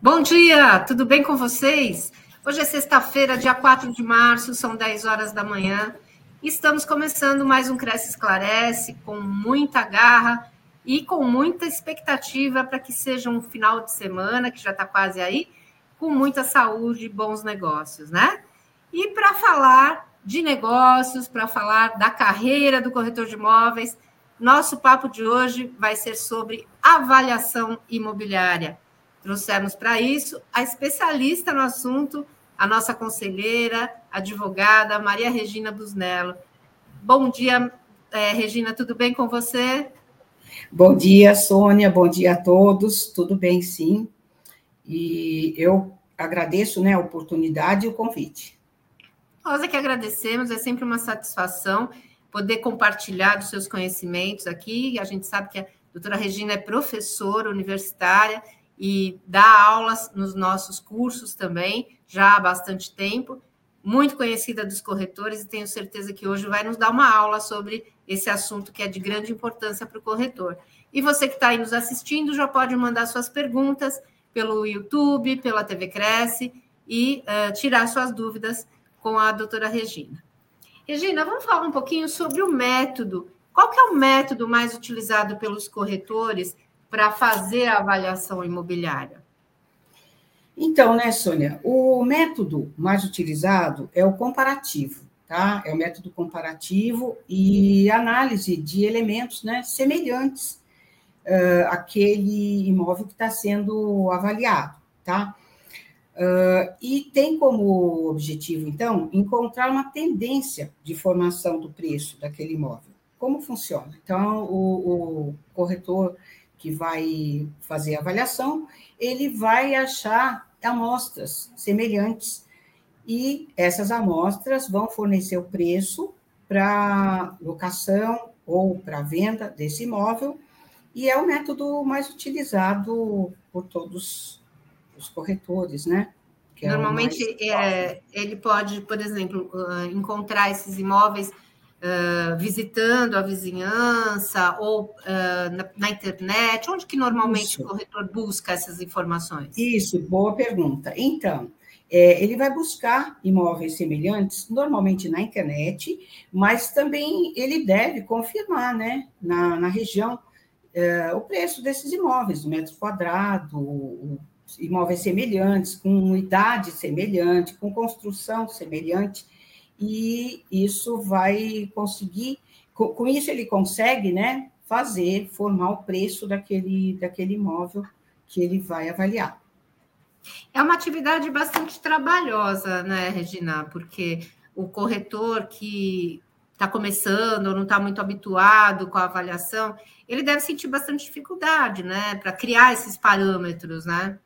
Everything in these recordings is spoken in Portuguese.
Bom dia, tudo bem com vocês? Hoje é sexta-feira, dia 4 de março, são 10 horas da manhã. Estamos começando mais um Cresce Esclarece com muita garra e com muita expectativa para que seja um final de semana, que já está quase aí, com muita saúde e bons negócios, né? E para falar de negócios, para falar da carreira do corretor de imóveis, nosso papo de hoje vai ser sobre avaliação imobiliária. Trouxemos para isso a especialista no assunto, a nossa conselheira, advogada Maria Regina Busnello. Bom dia, é, Regina, tudo bem com você? Bom dia, Sônia, bom dia a todos, tudo bem, sim. E eu agradeço né, a oportunidade e o convite. Nós é que agradecemos, é sempre uma satisfação poder compartilhar dos seus conhecimentos aqui. A gente sabe que a doutora Regina é professora universitária e dá aulas nos nossos cursos também, já há bastante tempo, muito conhecida dos corretores, e tenho certeza que hoje vai nos dar uma aula sobre esse assunto que é de grande importância para o corretor. E você que está aí nos assistindo já pode mandar suas perguntas pelo YouTube, pela TV Cresce e uh, tirar suas dúvidas com a doutora Regina. Regina, vamos falar um pouquinho sobre o método. Qual que é o método mais utilizado pelos corretores para fazer a avaliação imobiliária? Então, né, Sônia, o método mais utilizado é o comparativo, tá? É o método comparativo e análise de elementos, né, semelhantes uh, àquele imóvel que está sendo avaliado, tá? Uh, e tem como objetivo, então, encontrar uma tendência de formação do preço daquele imóvel. Como funciona? Então, o, o corretor que vai fazer a avaliação, ele vai achar amostras semelhantes e essas amostras vão fornecer o preço para locação ou para venda desse imóvel e é o método mais utilizado por todos os corretores, né? É Normalmente é, ele pode, por exemplo, ah, encontrar esses imóveis uh, visitando a vizinhança ou uh, na, na, internet? Onde que normalmente Isso. o corretor busca essas informações? Isso, boa pergunta. Então, é, ele vai buscar imóveis semelhantes, normalmente na internet, mas também ele deve confirmar, né, na, na região, é, o preço desses imóveis, o metro quadrado, imóveis semelhantes, com idade semelhante, com construção semelhante e isso vai conseguir, com, com isso ele consegue, né, fazer, formar o preço daquele, daquele imóvel que ele vai avaliar. É uma atividade bastante trabalhosa, né, Regina? Porque o corretor que está começando ou não está muito habituado com a avaliação, ele deve sentir bastante dificuldade, né, para criar esses parâmetros, né?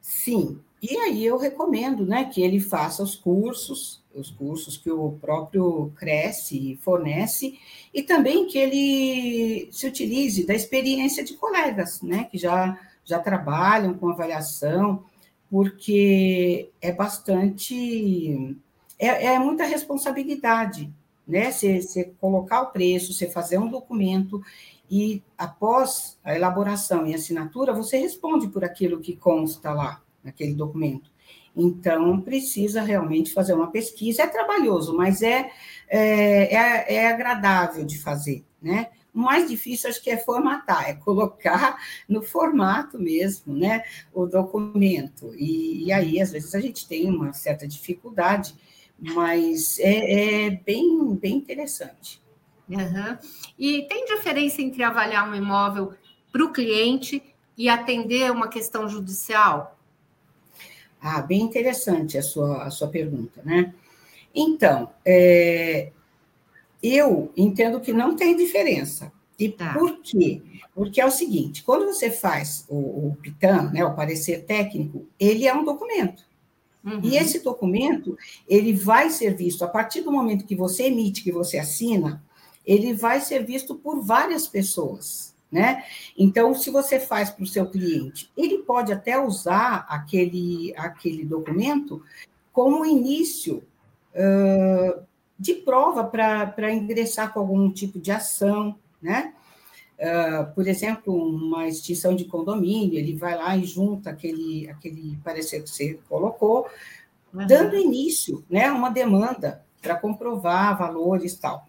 Sim, e aí eu recomendo, né, que ele faça os cursos, os cursos que o próprio Cresce fornece, e também que ele se utilize da experiência de colegas, né, que já, já trabalham com avaliação, porque é bastante, é, é muita responsabilidade, né, você, colocar o preço, você fazer um documento, e após a elaboração e assinatura, você responde por aquilo que consta lá, naquele documento. Então, precisa realmente fazer uma pesquisa. É trabalhoso, mas é, é, é, é agradável de fazer, né? O mais difícil, acho que é formatar, é colocar no formato mesmo, né, o documento. E, e aí, às vezes, a gente tem uma certa dificuldade, mas é, é bem, bem interessante. Uhum. E tem diferença entre avaliar um imóvel para o cliente e atender uma questão judicial? Ah, bem interessante a sua, a sua pergunta, né? Então, é, eu entendo que não tem diferença. E tá. por quê? Porque é o seguinte: quando você faz o, o PITAM, né, o parecer técnico, ele é um documento. Uhum. E esse documento, ele vai ser visto, a partir do momento que você emite, que você assina, ele vai ser visto por várias pessoas né? Então, se você faz para o seu cliente, ele pode até usar aquele, aquele documento como início uh, de prova para ingressar com algum tipo de ação, né? uh, por exemplo, uma extinção de condomínio, ele vai lá e junta aquele, aquele parecer que você colocou, uhum. dando início né, uma demanda para comprovar valores e tal.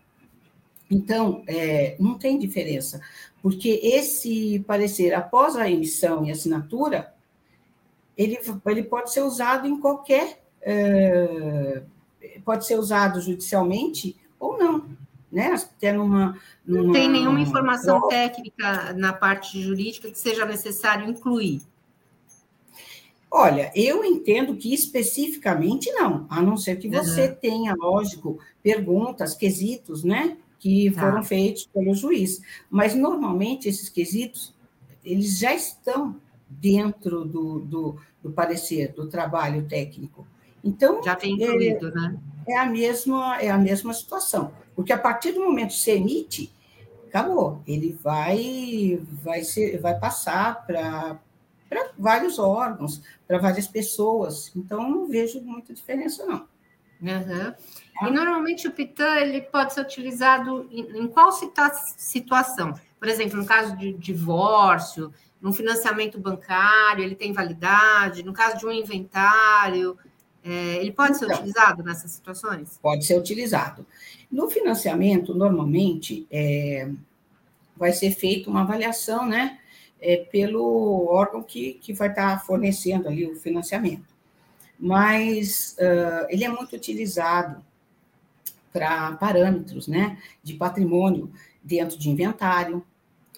Então, é, não tem diferença, porque esse parecer, após a emissão e assinatura, ele, ele pode ser usado em qualquer. É, pode ser usado judicialmente ou não. Né? Até numa, numa não tem nenhuma informação prova. técnica na parte jurídica que seja necessário incluir. Olha, eu entendo que especificamente não, a não ser que você uhum. tenha, lógico, perguntas, quesitos, né? Que tá. foram feitos pelo juiz. Mas, normalmente, esses quesitos, eles já estão dentro do, do, do parecer, do trabalho técnico. Então, já tem incluído, é, né? É a, mesma, é a mesma situação. Porque a partir do momento que se emite, acabou. Ele vai, vai, ser, vai passar para vários órgãos, para várias pessoas. Então, não vejo muita diferença, não. Uhum. E normalmente o PITAN ele pode ser utilizado em, em qual situa situação? Por exemplo, no caso de divórcio, no financiamento bancário, ele tem validade, no caso de um inventário, é, ele pode então, ser utilizado nessas situações? Pode ser utilizado. No financiamento, normalmente, é, vai ser feita uma avaliação, né, é, pelo órgão que, que vai estar fornecendo ali o financiamento. Mas uh, ele é muito utilizado para parâmetros né, de patrimônio dentro de inventário,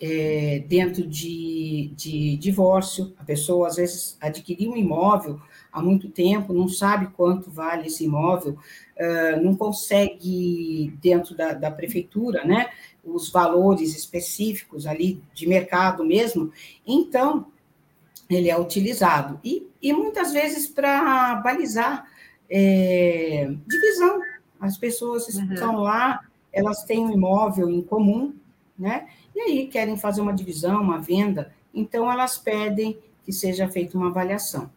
é, dentro de, de divórcio. A pessoa, às vezes, adquiriu um imóvel há muito tempo, não sabe quanto vale esse imóvel, uh, não consegue, dentro da, da prefeitura, né, os valores específicos ali de mercado mesmo, então ele é utilizado. E, e muitas vezes para balizar é, divisão as pessoas uhum. estão lá, elas têm um imóvel em comum, né? E aí querem fazer uma divisão, uma venda, então elas pedem que seja feita uma avaliação.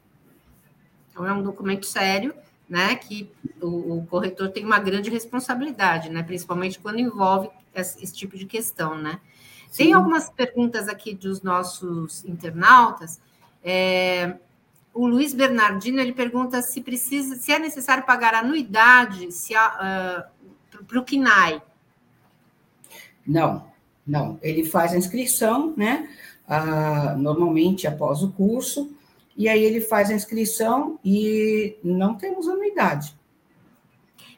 Então é um documento sério, né? Que o, o corretor tem uma grande responsabilidade, né? Principalmente quando envolve esse, esse tipo de questão, né? Sim. Tem algumas perguntas aqui dos nossos internautas. É, o Luiz Bernardino ele pergunta se precisa, se é necessário pagar anuidade se uh, para o KINAI. Não, não. Ele faz a inscrição, né? Uh, normalmente após o curso, e aí ele faz a inscrição e não temos anuidade.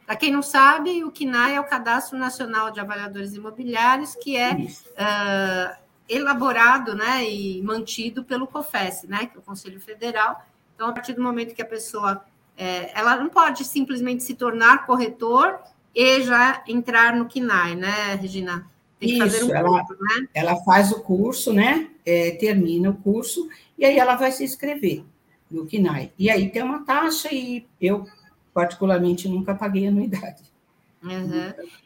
Para quem não sabe, o KINAI é o Cadastro Nacional de Avaliadores Imobiliários, que é uh, elaborado né, e mantido pelo COFES, né, que é o Conselho Federal. Então, a partir do momento que a pessoa é, ela não pode simplesmente se tornar corretor e já entrar no KINAI, né, Regina? Tem que Isso, fazer um ela, curso, né? Ela faz o curso, né? É, termina o curso e aí ela vai se inscrever no KINAI. E aí tem uma taxa e eu, particularmente, nunca paguei anuidade. Uhum. Necessário.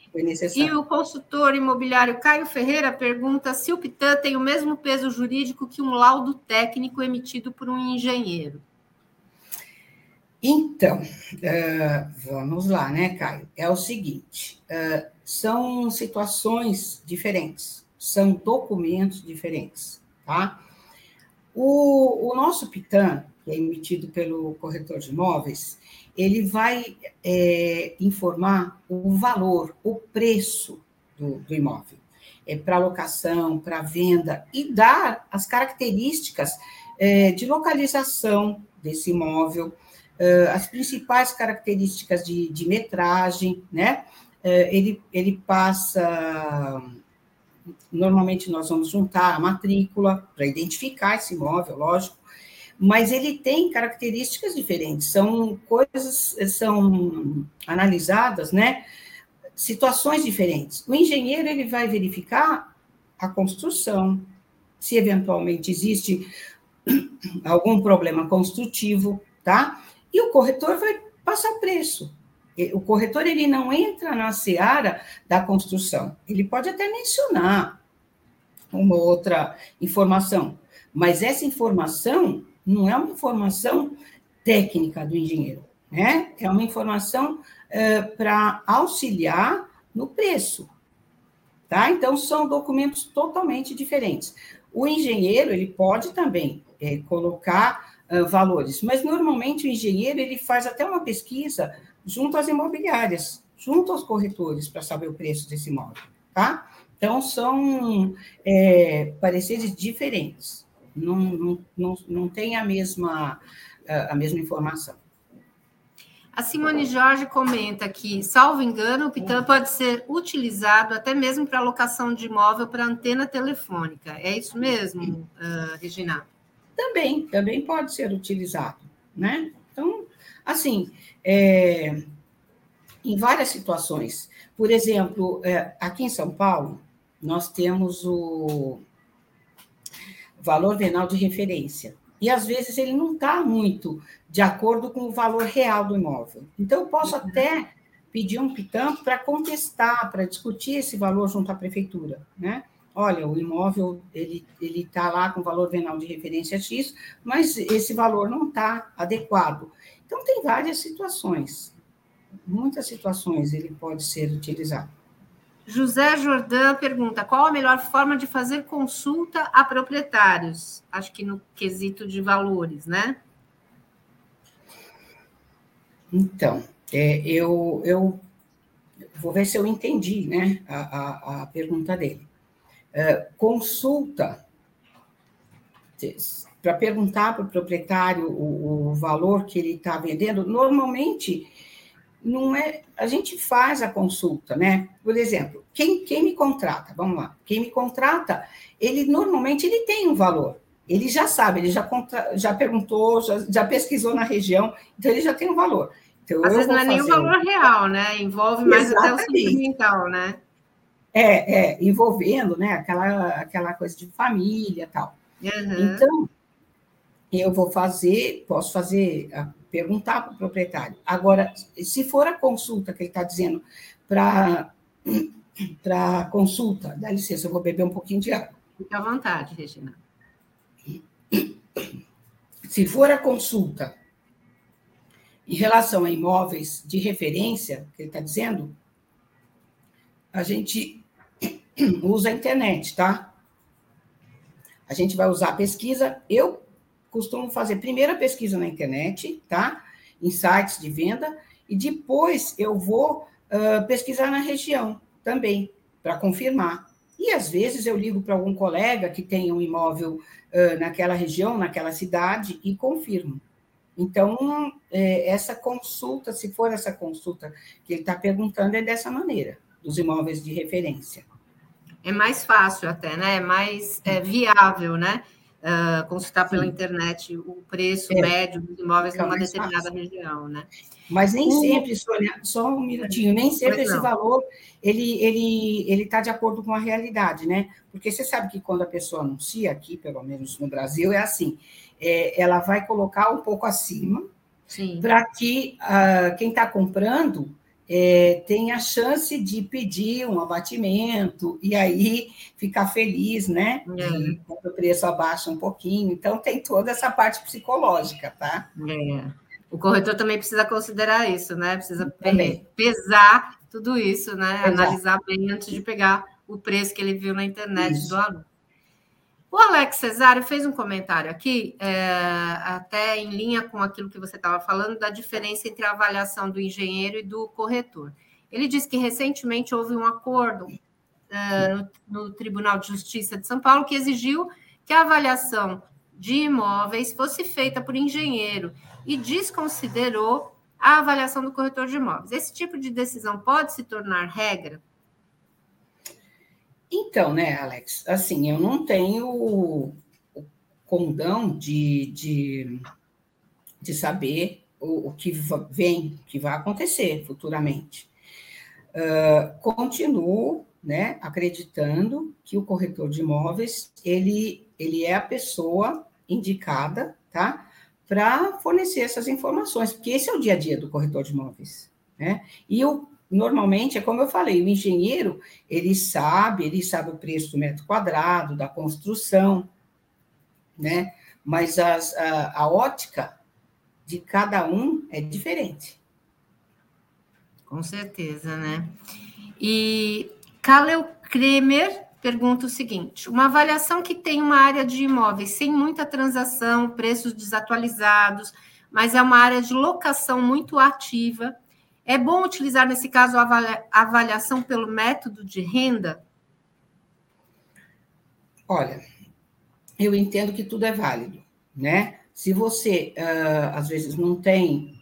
E o consultor imobiliário Caio Ferreira pergunta se o PITAN tem o mesmo peso jurídico que um laudo técnico emitido por um engenheiro. Então, uh, vamos lá, né, Caio? É o seguinte: uh, são situações diferentes, são documentos diferentes, tá? O, o nosso PITAN, que é emitido pelo corretor de imóveis, ele vai é, informar o valor, o preço do, do imóvel. É para locação, para venda, e dar as características é, de localização desse imóvel, é, as principais características de, de metragem, né? É, ele, ele passa. Normalmente, nós vamos juntar a matrícula para identificar esse imóvel, lógico, mas ele tem características diferentes, são coisas, são analisadas, né? Situações diferentes. O engenheiro ele vai verificar a construção, se eventualmente existe algum problema construtivo, tá? E o corretor vai passar preço. O corretor ele não entra na seara da construção. Ele pode até mencionar uma outra informação, mas essa informação não é uma informação técnica do engenheiro, né? É uma informação uh, para auxiliar no preço. tá? Então, são documentos totalmente diferentes. O engenheiro, ele pode também é, colocar uh, valores, mas normalmente o engenheiro, ele faz até uma pesquisa junto às imobiliárias, junto aos corretores, para saber o preço desse imóvel, tá? Então, são pareceres diferentes, não, não, não, não tem a mesma, a mesma informação. A Simone Jorge comenta que, salvo engano, o Pitan pode ser utilizado até mesmo para alocação de imóvel para antena telefônica. É isso mesmo, uh, Regina? Também, também pode ser utilizado, né? Então, assim, é, em várias situações. Por exemplo, é, aqui em São Paulo, nós temos o valor venal de referência e às vezes ele não está muito de acordo com o valor real do imóvel. Então, eu posso uhum. até pedir um pitampo para contestar, para discutir esse valor junto à prefeitura, né? Olha, o imóvel ele ele está lá com valor venal de referência X, mas esse valor não está adequado. Então tem várias situações, muitas situações ele pode ser utilizado. José Jordão pergunta: qual a melhor forma de fazer consulta a proprietários? Acho que no quesito de valores, né? Então, é, eu, eu vou ver se eu entendi né, a, a, a pergunta dele. É, consulta para perguntar para o proprietário o, o valor que ele está vendendo, normalmente não é. A gente faz a consulta, né? Por exemplo, quem, quem me contrata, vamos lá, quem me contrata, ele normalmente ele tem um valor. Ele já sabe, ele já, contra, já perguntou, já, já pesquisou na região, então ele já tem um valor. Então, Às vezes não é nem o valor real, né? Envolve mais até o sentimental, né? É, é, envolvendo, né? Aquela, aquela coisa de família tal. Uhum. Então, eu vou fazer, posso fazer perguntar para o proprietário. Agora, se for a consulta que ele está dizendo para para consulta, dá licença, eu vou beber um pouquinho de água. Fique à vontade, Regina. Se for a consulta em relação a imóveis de referência, que ele está dizendo, a gente usa a internet, tá? A gente vai usar a pesquisa. Eu costumo fazer primeiro a pesquisa na internet, tá? Em sites de venda, e depois eu vou uh, pesquisar na região também, para confirmar. E às vezes eu ligo para algum colega que tem um imóvel uh, naquela região, naquela cidade, e confirmo. Então, é, essa consulta, se for essa consulta que ele está perguntando, é dessa maneira, dos imóveis de referência. É mais fácil até, né? É mais é, viável, né? Uh, consultar Sim. pela internet o preço é. médio dos imóveis numa determinada fácil. região, né? Mas nem sempre, Sônia, só um minutinho, nem sempre esse valor ele ele ele está de acordo com a realidade, né? Porque você sabe que quando a pessoa anuncia aqui, pelo menos no Brasil, é assim, é, ela vai colocar um pouco acima para que uh, quem está comprando é, tem a chance de pedir um abatimento e aí ficar feliz, né? É. quando o preço abaixa um pouquinho. Então, tem toda essa parte psicológica, tá? É. O corretor também precisa considerar isso, né? Precisa também. pesar tudo isso, né? Exato. Analisar bem antes de pegar o preço que ele viu na internet isso. do aluno. O Alex Cesário fez um comentário aqui, é, até em linha com aquilo que você estava falando, da diferença entre a avaliação do engenheiro e do corretor. Ele disse que recentemente houve um acordo é, no, no Tribunal de Justiça de São Paulo que exigiu que a avaliação de imóveis fosse feita por engenheiro e desconsiderou a avaliação do corretor de imóveis. Esse tipo de decisão pode se tornar regra? Então, né, Alex, assim, eu não tenho condão de, de, de saber o, o que vem, o que vai acontecer futuramente. Uh, continuo né, acreditando que o corretor de imóveis ele, ele é a pessoa indicada tá, para fornecer essas informações, porque esse é o dia a dia do corretor de imóveis. Né? E o normalmente é como eu falei, o engenheiro, ele sabe, ele sabe o preço do metro quadrado, da construção, né? Mas as, a, a ótica de cada um é diferente. Com certeza, né? E Caleu, Kremer pergunta o seguinte: uma avaliação que tem uma área de imóveis sem muita transação, preços desatualizados, mas é uma área de locação muito ativa. É bom utilizar, nesse caso, a avaliação pelo método de renda? Olha, eu entendo que tudo é válido, né? Se você, uh, às vezes, não tem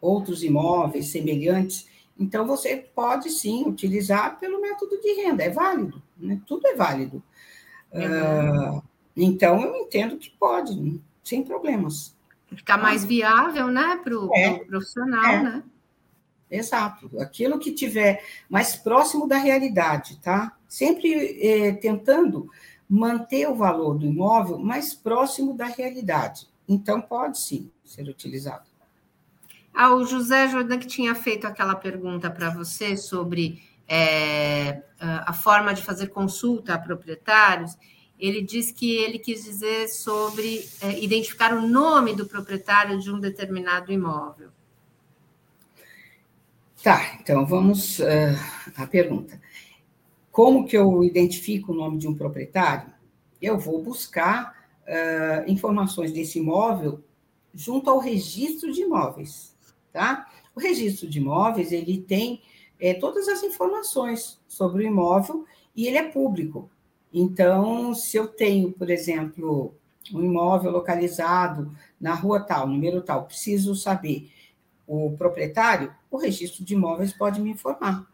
outros imóveis semelhantes, então você pode sim utilizar pelo método de renda, é válido, né? tudo é válido. Uh, então eu entendo que pode, sem problemas. Ficar mais viável, né, para o é, pro profissional, é. né? Exato. Aquilo que tiver mais próximo da realidade, tá? Sempre eh, tentando manter o valor do imóvel mais próximo da realidade. Então, pode sim ser utilizado. Ah, o José Jordan que tinha feito aquela pergunta para você sobre é, a forma de fazer consulta a proprietários, ele diz que ele quis dizer sobre é, identificar o nome do proprietário de um determinado imóvel. Tá, então vamos uh, à pergunta. Como que eu identifico o nome de um proprietário? Eu vou buscar uh, informações desse imóvel junto ao registro de imóveis, tá? O registro de imóveis, ele tem é, todas as informações sobre o imóvel e ele é público. Então, se eu tenho, por exemplo, um imóvel localizado na rua tal, número tal, preciso saber o proprietário, o registro de imóveis pode me informar,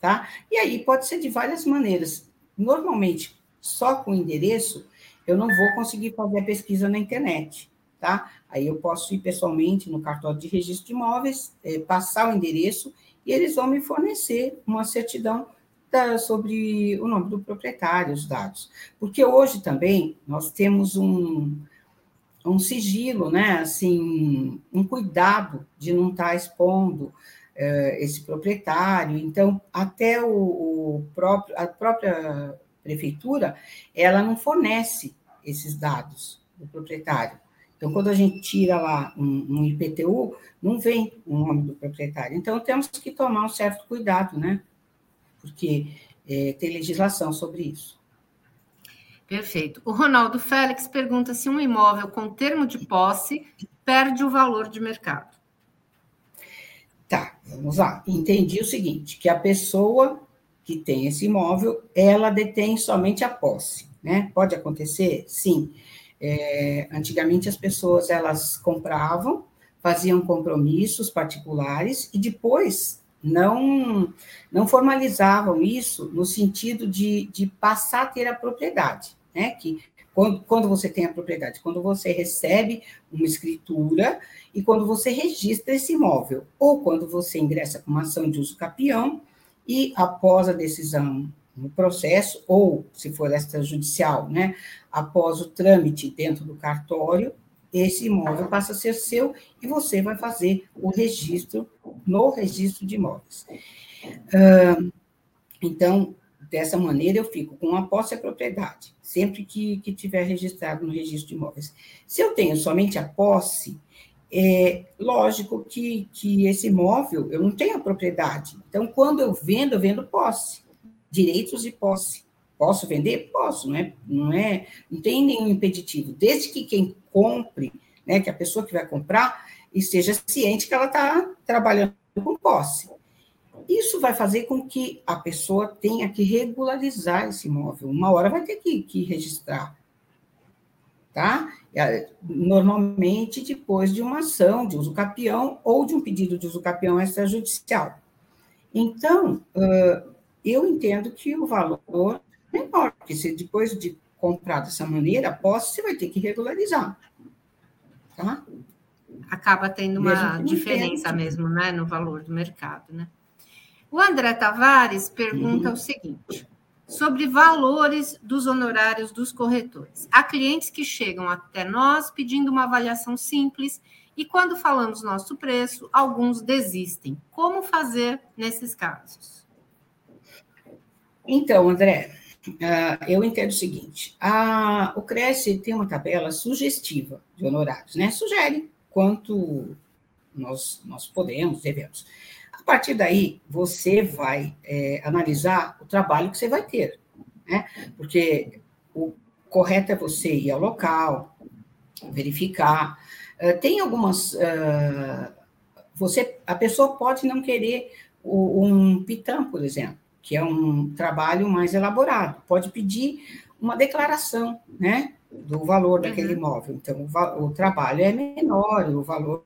tá? E aí pode ser de várias maneiras. Normalmente, só com endereço, eu não vou conseguir fazer a pesquisa na internet, tá? Aí eu posso ir pessoalmente no cartório de registro de imóveis, é, passar o endereço e eles vão me fornecer uma certidão da, sobre o nome do proprietário, os dados. Porque hoje também nós temos um, um sigilo, né? Assim, um cuidado de não estar tá expondo uh, esse proprietário. Então, até o, o, próprio, a própria prefeitura, ela não fornece esses dados do proprietário. Então, quando a gente tira lá um, um IPTU, não vem o nome do proprietário. Então, temos que tomar um certo cuidado, né? Porque é, tem legislação sobre isso. Perfeito. O Ronaldo Félix pergunta se um imóvel com termo de posse perde o valor de mercado. Tá, vamos lá. Entendi o seguinte, que a pessoa que tem esse imóvel, ela detém somente a posse, né? Pode acontecer? Sim. É, antigamente as pessoas elas compravam, faziam compromissos particulares e depois não não formalizavam isso no sentido de, de passar a ter a propriedade, né? Que quando, quando você tem a propriedade, quando você recebe uma escritura e quando você registra esse imóvel, ou quando você ingressa com uma ação de uso capião e após a decisão no processo, ou, se for extrajudicial, né, após o trâmite dentro do cartório, esse imóvel passa a ser seu e você vai fazer o registro no registro de imóveis. então, dessa maneira, eu fico com a posse e a propriedade, sempre que, que tiver registrado no registro de imóveis. Se eu tenho somente a posse, é lógico que, que esse imóvel, eu não tenho a propriedade. Então, quando eu vendo, eu vendo posse direitos de posse. Posso vender? Posso, não é? Não, é, não tem nenhum impeditivo. Desde que quem compre, né, que a pessoa que vai comprar esteja ciente que ela está trabalhando com posse. Isso vai fazer com que a pessoa tenha que regularizar esse imóvel. Uma hora vai ter que, que registrar. Tá? Normalmente depois de uma ação de uso capião ou de um pedido de uso capião extrajudicial. Então, eu entendo que o valor é menor, porque se depois de comprar dessa maneira, a posse, você vai ter que regularizar. Tá? Acaba tendo uma diferença mesmo, né, no valor do mercado, né? O André Tavares pergunta uhum. o seguinte: sobre valores dos honorários dos corretores. Há clientes que chegam até nós pedindo uma avaliação simples e quando falamos nosso preço, alguns desistem. Como fazer nesses casos? Então, André, uh, eu entendo o seguinte: a, o Cresce tem uma tabela sugestiva de honorários, né? Sugere quanto nós, nós podemos, devemos. A partir daí, você vai é, analisar o trabalho que você vai ter. né? Porque o correto é você ir ao local, verificar. Uh, tem algumas. Uh, você, a pessoa pode não querer o, um PITAM, por exemplo, que é um trabalho mais elaborado. Pode pedir uma declaração, né? Do valor daquele uhum. imóvel. Então, o, o trabalho é menor, o valor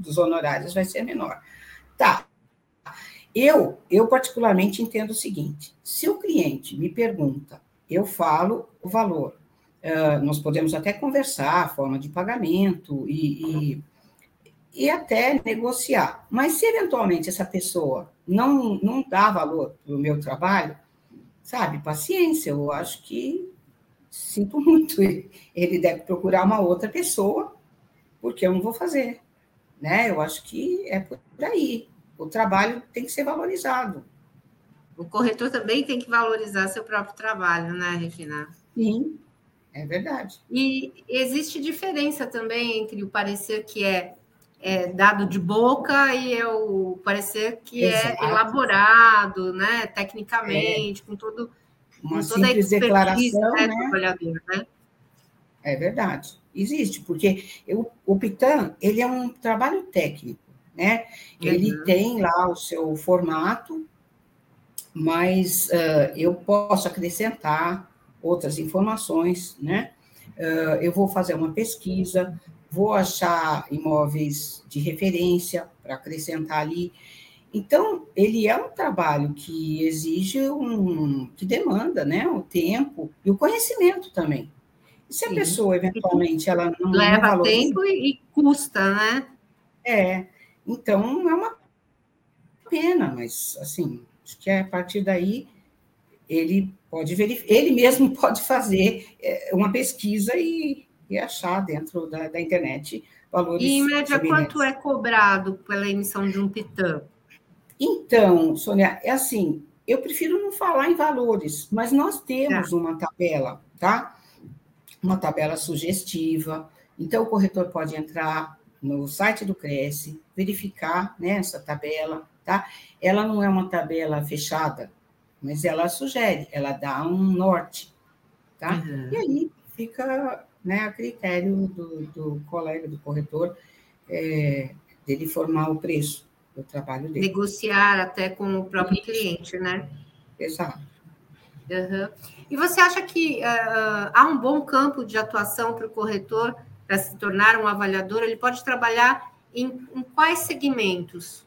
dos honorários vai ser menor. Tá. Eu, eu particularmente entendo o seguinte: se o cliente me pergunta, eu falo o valor. Uh, nós podemos até conversar a forma de pagamento e, e, e, até negociar. Mas se eventualmente essa pessoa não, não dá valor para o meu trabalho, sabe, paciência, eu acho que sinto muito. Ele deve procurar uma outra pessoa, porque eu não vou fazer. Né? Eu acho que é por aí. O trabalho tem que ser valorizado. O corretor também tem que valorizar seu próprio trabalho, né, Regina? Sim, é verdade. E existe diferença também entre o parecer que é, é dado de boca e é o parecer que é Exato. é elaborado, né, tecnicamente, é. com todo uma com toda a declaração, né, né? trabalhador, né? É verdade. Existe, porque eu, o Pitan, ele é um trabalho técnico, né? Ele uhum. tem lá o seu formato, mas uh, eu posso acrescentar outras informações, né? Uh, eu vou fazer uma pesquisa, vou achar imóveis de referência para acrescentar ali. Então, ele é um trabalho que exige um, que demanda, né, o tempo e o conhecimento também. E se a Sim. pessoa, eventualmente, ela não leva não tempo e custa, né? É, então é uma pena, mas assim, acho que a partir daí ele pode verificar, ele mesmo pode fazer é, uma pesquisa e, e achar dentro da, da, internet valores. E em média, quanto é cobrado pela emissão de um PITAM? Então, Sônia, é assim, eu prefiro não falar em valores, mas nós temos tá. uma tabela, tá? Uma tabela sugestiva. Então, o corretor pode entrar no site do Cresce, verificar né, essa tabela, tá? Ela não é uma tabela fechada, mas ela sugere, ela dá um norte, tá? Uhum. E aí fica né, a critério do, do colega, do corretor, é, dele formar o preço do trabalho dele. Negociar até com o próprio Isso. cliente, né? Exato. Uhum. E você acha que uh, há um bom campo de atuação para o corretor para se tornar um avaliador, ele pode trabalhar em, em quais segmentos?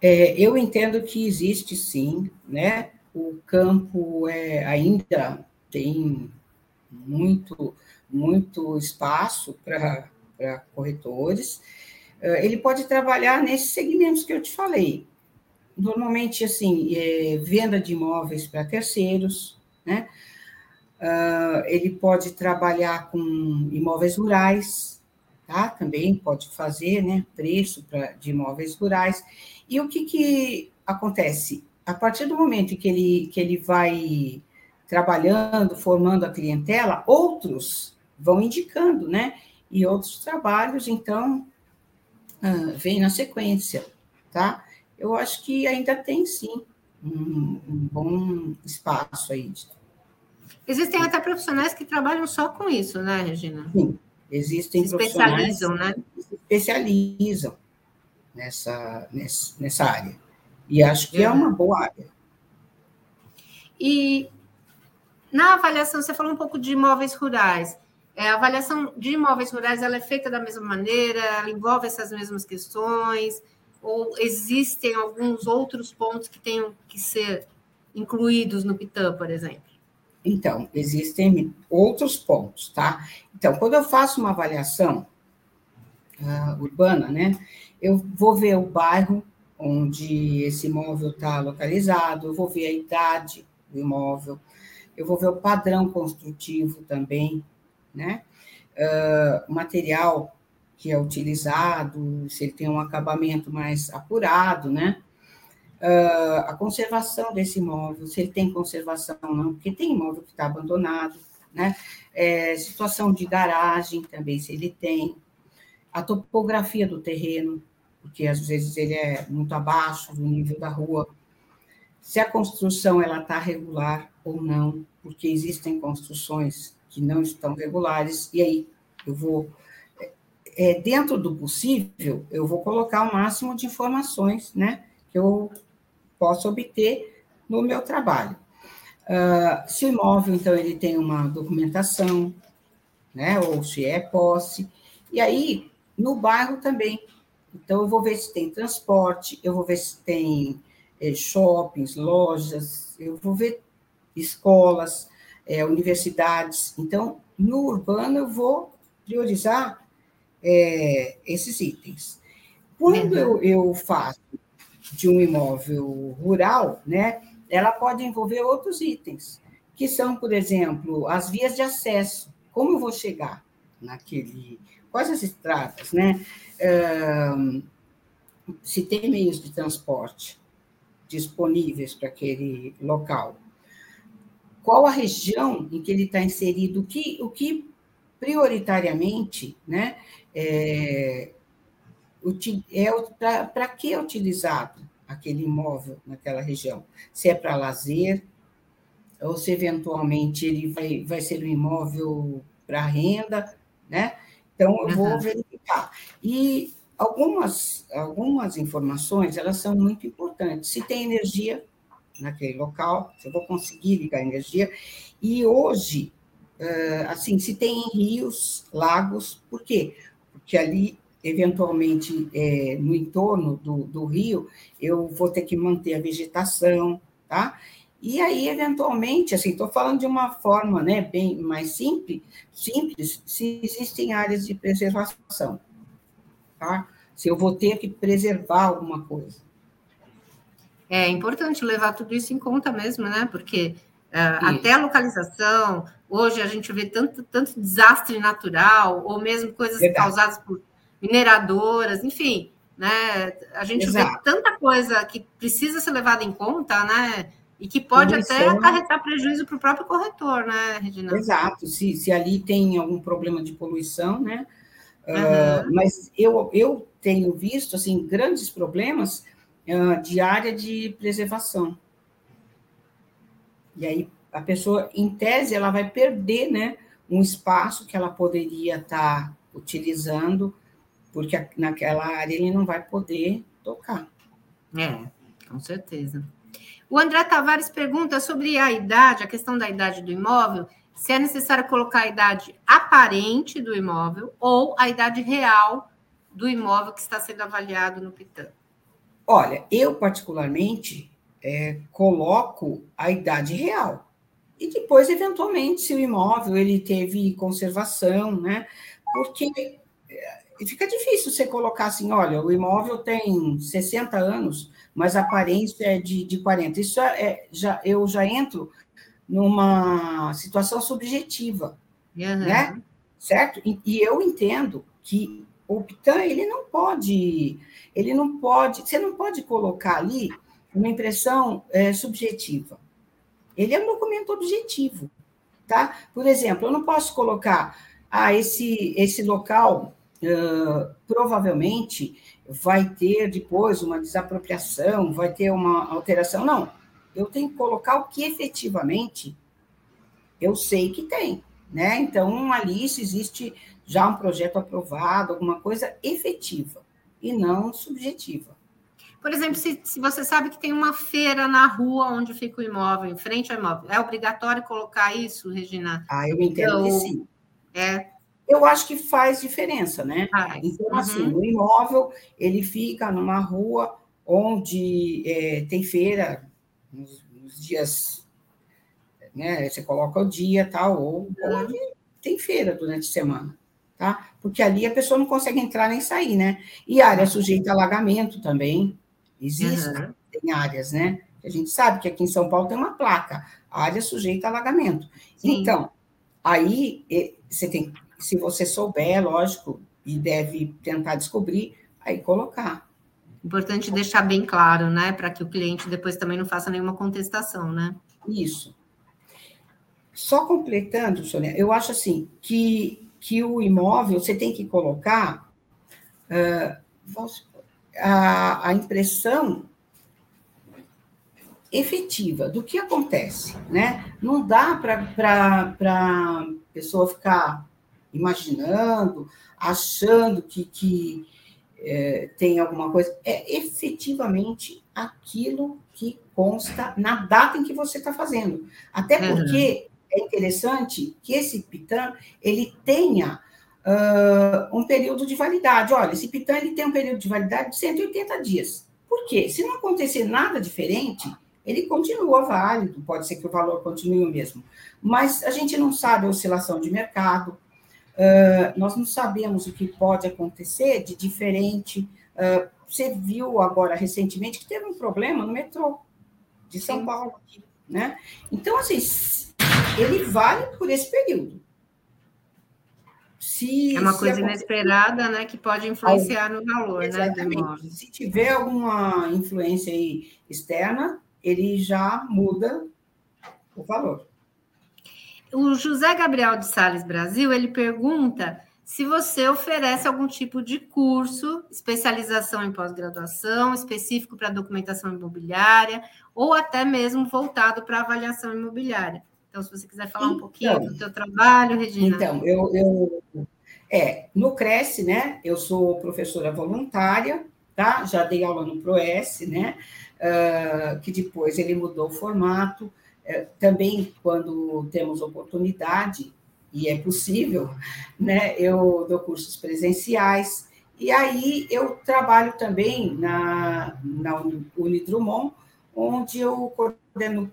É, eu entendo que existe sim, né? O campo é, ainda tem muito, muito espaço para corretores. É, ele pode trabalhar nesses segmentos que eu te falei. Normalmente, assim, é, venda de imóveis para terceiros, né? Uh, ele pode trabalhar com imóveis rurais, tá? Também pode fazer, né? Preço pra, de imóveis rurais. E o que, que acontece? A partir do momento que ele, que ele vai trabalhando, formando a clientela, outros vão indicando, né? E outros trabalhos, então, uh, vem na sequência, tá? Eu acho que ainda tem, sim, um, um bom espaço aí Existem até profissionais que trabalham só com isso, né, Regina? Sim, existem se especializam, né? Que se especializam nessa, nessa, nessa área. E acho que é uma boa área. E na avaliação, você falou um pouco de imóveis rurais. É, a avaliação de imóveis rurais ela é feita da mesma maneira, ela envolve essas mesmas questões, ou existem alguns outros pontos que tenham que ser incluídos no PITAM, por exemplo? Então, existem outros pontos, tá? Então, quando eu faço uma avaliação uh, urbana, né, eu vou ver o bairro onde esse imóvel está localizado, eu vou ver a idade do imóvel, eu vou ver o padrão construtivo também, né? Uh, material que é utilizado, se ele tem um acabamento mais apurado, né? Uh, a conservação desse imóvel, se ele tem conservação ou não, porque tem imóvel que está abandonado, né? É, situação de garagem também, se ele tem, a topografia do terreno, porque às vezes ele é muito abaixo do nível da rua. se a construção ela está regular ou não, porque existem construções que não estão regulares, e aí eu vou, é, dentro do possível, eu vou colocar o máximo de informações né, que eu posso obter no meu trabalho. Uh, se o imóvel, então, ele tem uma documentação, né, ou se é posse, e aí, no bairro também. Então, eu vou ver se tem transporte, eu vou ver se tem é, shoppings, lojas, eu vou ver escolas, é, universidades. Então, no urbano, eu vou priorizar é, esses itens. Quando uhum. eu, eu faço de um imóvel rural, né, ela pode envolver outros itens, que são, por exemplo, as vias de acesso. Como eu vou chegar naquele. Quais as estradas, né? se tem meios de transporte disponíveis para aquele local. Qual a região em que ele está inserido? O que, o que prioritariamente né, é, é para que é utilizado aquele imóvel naquela região? Se é para lazer, ou se eventualmente ele vai, vai ser um imóvel para renda, né? Então, eu vou uhum. verificar. E algumas, algumas informações, elas são muito importantes. Se tem energia naquele local, se eu vou conseguir ligar energia. E hoje, assim, se tem rios, lagos, por quê? Porque ali, eventualmente, é, no entorno do, do rio, eu vou ter que manter a vegetação, tá? E aí, eventualmente, assim, estou falando de uma forma né, bem mais simples, simples, se existem áreas de preservação tá? Se eu vou ter que preservar alguma coisa. É importante levar tudo isso em conta mesmo, né? Porque uh, até a localização, hoje a gente vê tanto, tanto desastre natural, ou mesmo coisas Verdade. causadas por mineradoras, enfim, né? A gente Exato. vê tanta coisa que precisa ser levada em conta, né? E que pode até acarretar prejuízo para o próprio corretor, né, Regina? Exato. Se, se ali tem algum problema de poluição, né? Uhum. Uh, mas eu, eu tenho visto assim grandes problemas uh, de área de preservação. E aí a pessoa, em tese, ela vai perder né, um espaço que ela poderia estar tá utilizando, porque naquela área ele não vai poder tocar. É, com certeza. O André Tavares pergunta sobre a idade, a questão da idade do imóvel se é necessário colocar a idade aparente do imóvel ou a idade real do imóvel que está sendo avaliado no PITAM. Olha, eu particularmente é, coloco a idade real. E depois, eventualmente, se o imóvel ele teve conservação, né? Porque é, fica difícil você colocar assim, olha, o imóvel tem 60 anos, mas a aparência é de, de 40. Isso é, é já, eu já entro numa situação subjetiva, uhum. né? Certo? E, e, eu entendo que o PITAM, ele não pode, ele não pode, você não pode colocar ali uma impressão é, subjetiva. Ele é um documento objetivo, tá? Por exemplo, eu não posso colocar, ah, esse, esse local uh, provavelmente vai ter depois uma desapropriação, vai ter uma alteração. Não, eu tenho que colocar o que efetivamente eu sei que tem, né? Então, ali se existe já um projeto aprovado, alguma coisa efetiva e não subjetiva. Por exemplo, se, se você sabe que tem uma feira na rua onde fica o imóvel, em frente ao imóvel, é obrigatório colocar isso, Regina? Ah, eu entendo então, que sim. É. Eu acho que faz diferença, né? Faz. Então, assim, uhum. o imóvel, ele fica numa rua onde é, tem feira, nos, nos dias, né? Você coloca o dia tal, ou onde tem feira durante a semana, tá? Porque ali a pessoa não consegue entrar nem sair, né? E área sujeita a alagamento também, existe, uhum. tem áreas, né? A gente sabe que aqui em São Paulo tem uma placa, área sujeita a alagamento. Sim. Então, aí você tem, se você souber, lógico, e deve tentar descobrir, aí colocar. Importante deixar bem claro, né? Para que o cliente depois também não faça nenhuma contestação, né? Isso. Só completando, Sônia, eu acho assim que, que o imóvel você tem que colocar uh, a, a impressão efetiva do que acontece, né? Não dá para a pessoa ficar imaginando, achando que, que é, tem alguma coisa. É efetivamente aquilo que consta na data em que você está fazendo. Até porque uhum. é interessante que esse PITAM ele tenha uh, um período de validade. Olha, esse PITAM ele tem um período de validade de 180 dias. Por quê? Se não acontecer nada diferente, ele continua válido, pode ser que o valor continue o mesmo. Mas a gente não sabe a oscilação de mercado, uh, nós não sabemos o que pode acontecer de diferente. Uh, você viu agora recentemente que teve um problema no metrô de São Sim. Paulo, né? Então, assim, ele vale por esse período. Se, é uma coisa inesperada, né, que pode influenciar no valor, Exatamente. né, Se tiver alguma influência aí externa, ele já muda o valor. O José Gabriel de Sales Brasil, ele pergunta se você oferece algum tipo de curso, especialização em pós-graduação, específico para documentação imobiliária, ou até mesmo voltado para avaliação imobiliária. Então, se você quiser falar um pouquinho então, do teu trabalho, Regina. Então, eu, eu é, no Cresce, né? Eu sou professora voluntária, tá? Já dei aula no ProS, né? Uh, que depois ele mudou o formato. Uh, também, quando temos oportunidade, e é possível, né? Eu dou cursos presenciais. E aí eu trabalho também na, na Unidrumont, onde eu coordeno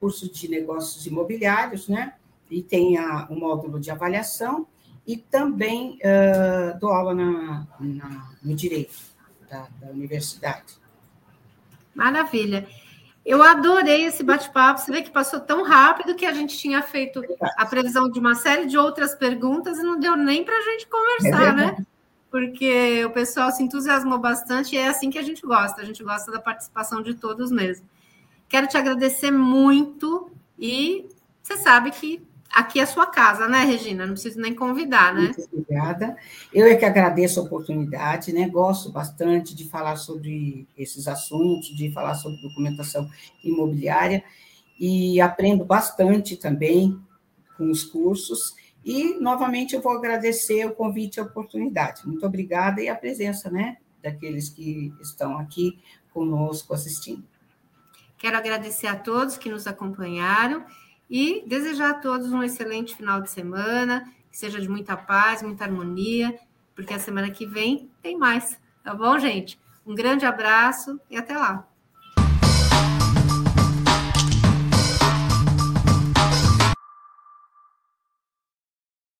curso de negócios imobiliários, né? E tem a, um módulo de avaliação e também uh, dou aula na, na, no direito da, da universidade. Maravilha. Eu adorei esse bate-papo. Você vê que passou tão rápido que a gente tinha feito a previsão de uma série de outras perguntas e não deu nem para a gente conversar, é né? Porque o pessoal se entusiasmou bastante e é assim que a gente gosta. A gente gosta da participação de todos mesmo. Quero te agradecer muito e você sabe que aqui é a sua casa, né, Regina? Não preciso nem convidar, né? Muito obrigada. Eu é que agradeço a oportunidade, né? Gosto bastante de falar sobre esses assuntos, de falar sobre documentação imobiliária e aprendo bastante também com os cursos. E, novamente, eu vou agradecer o convite e a oportunidade. Muito obrigada e a presença, né, daqueles que estão aqui conosco assistindo. Quero agradecer a todos que nos acompanharam e desejar a todos um excelente final de semana, que seja de muita paz, muita harmonia, porque a semana que vem tem mais, tá bom, gente? Um grande abraço e até lá.